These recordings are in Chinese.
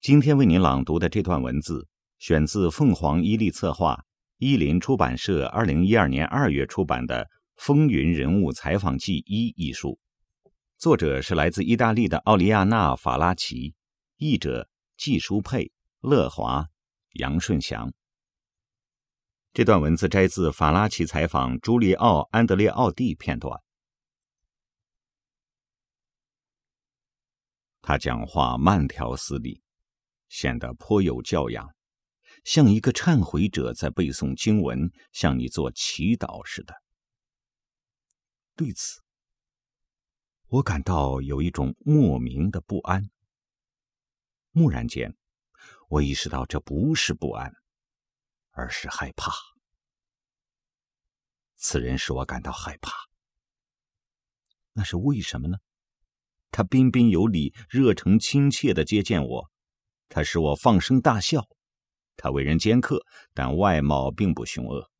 今天为您朗读的这段文字，选自凤凰伊利策划、伊林出版社二零一二年二月出版的《风云人物采访记一》一书，作者是来自意大利的奥利亚娜·法拉奇，译者季书佩、乐华、杨顺祥。这段文字摘自法拉奇采访朱利奥·安德烈奥蒂片段。他讲话慢条斯理。显得颇有教养，像一个忏悔者在背诵经文，向你做祈祷似的。对此，我感到有一种莫名的不安。蓦然间，我意识到这不是不安，而是害怕。此人使我感到害怕。那是为什么呢？他彬彬有礼、热诚亲切的接见我。他使我放声大笑，他为人尖刻，但外貌并不凶恶。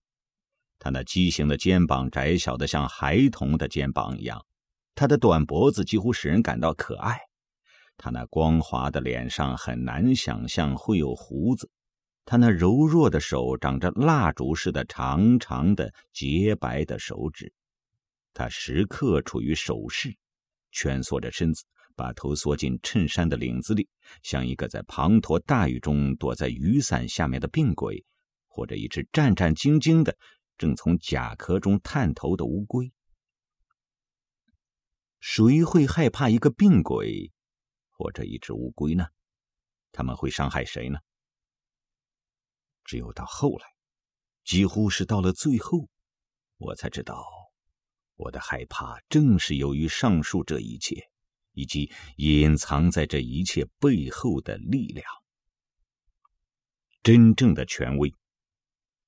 他那畸形的肩膀窄小的像孩童的肩膀一样，他的短脖子几乎使人感到可爱。他那光滑的脸上很难想象会有胡子，他那柔弱的手长着蜡烛似的长长的洁白的手指，他时刻处于守势，蜷缩着身子。把头缩进衬衫的领子里，像一个在滂沱大雨中躲在雨伞下面的病鬼，或者一只战战兢兢的正从甲壳中探头的乌龟。谁会害怕一个病鬼，或者一只乌龟呢？他们会伤害谁呢？只有到后来，几乎是到了最后，我才知道，我的害怕正是由于上述这一切。以及隐藏在这一切背后的力量。真正的权威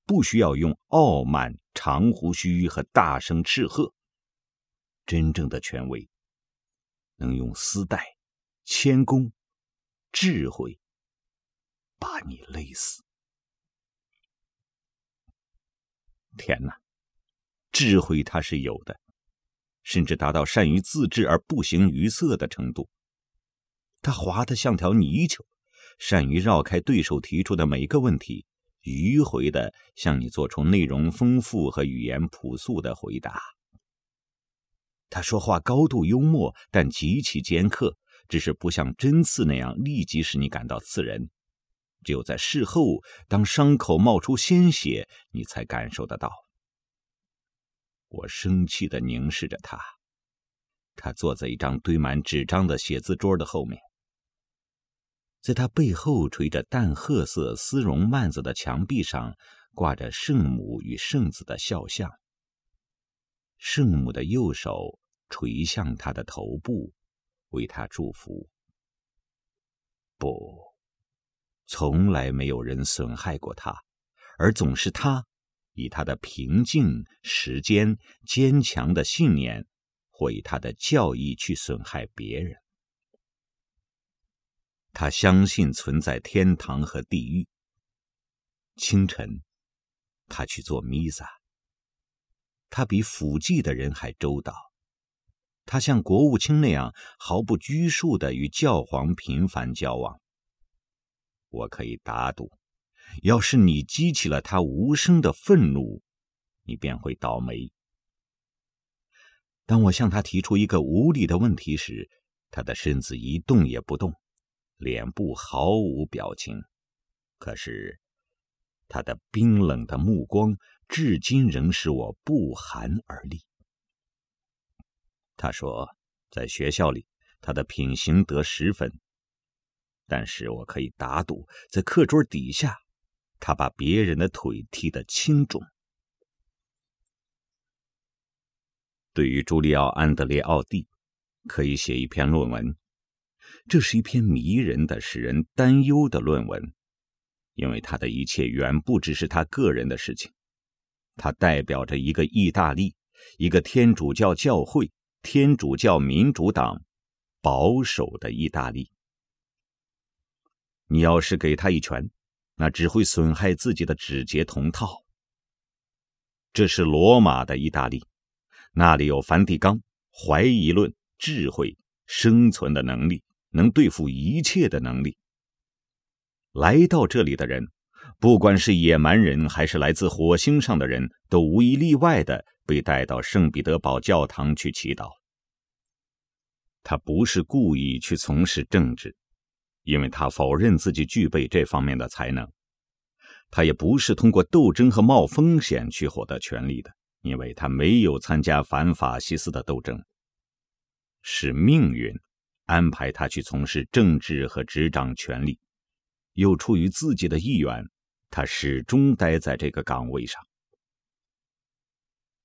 不需要用傲慢、长胡须和大声斥喝。真正的权威能用丝带、谦恭、智慧把你勒死。天哪，智慧它是有的。甚至达到善于自制而不形于色的程度。他滑得像条泥鳅，善于绕开对手提出的每一个问题，迂回的向你做出内容丰富和语言朴素的回答。他说话高度幽默，但极其尖刻，只是不像针刺那样立即使你感到刺人。只有在事后，当伤口冒出鲜血，你才感受得到。我生气的凝视着他，他坐在一张堆满纸张的写字桌的后面，在他背后垂着淡褐色丝绒幔子的墙壁上挂着圣母与圣子的肖像。圣母的右手垂向他的头部，为他祝福。不，从来没有人损害过他，而总是他。以他的平静、时间、坚强的信念，或以他的教义去损害别人。他相信存在天堂和地狱。清晨，他去做弥撒。他比辅祭的人还周到。他像国务卿那样毫不拘束的与教皇频繁交往。我可以打赌。要是你激起了他无声的愤怒，你便会倒霉。当我向他提出一个无理的问题时，他的身子一动也不动，脸部毫无表情。可是，他的冰冷的目光至今仍使我不寒而栗。他说，在学校里，他的品行得十分，但是我可以打赌，在课桌底下。他把别人的腿踢得轻重。对于朱利奥·安德烈奥蒂，可以写一篇论文。这是一篇迷人的、使人担忧的论文，因为他的一切远不只是他个人的事情。他代表着一个意大利，一个天主教教会、天主教民主党，保守的意大利。你要是给他一拳。那只会损害自己的指节同套。这是罗马的意大利，那里有梵蒂冈、怀疑论、智慧、生存的能力，能对付一切的能力。来到这里的人，不管是野蛮人还是来自火星上的人，都无一例外的被带到圣彼得堡教堂去祈祷。他不是故意去从事政治，因为他否认自己具备这方面的才能；他也不是通过斗争和冒风险去获得权力的，因为他没有参加反法西斯的斗争。是命运安排他去从事政治和执掌权力，又出于自己的意愿，他始终待在这个岗位上。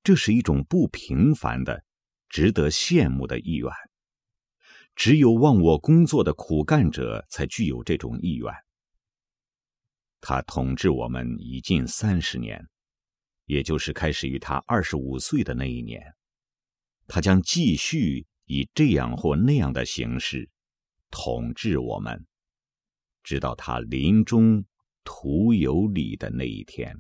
这是一种不平凡的、值得羡慕的意愿。只有忘我工作的苦干者才具有这种意愿。他统治我们已近三十年，也就是开始于他二十五岁的那一年。他将继续以这样或那样的形式统治我们，直到他临终徒有礼的那一天。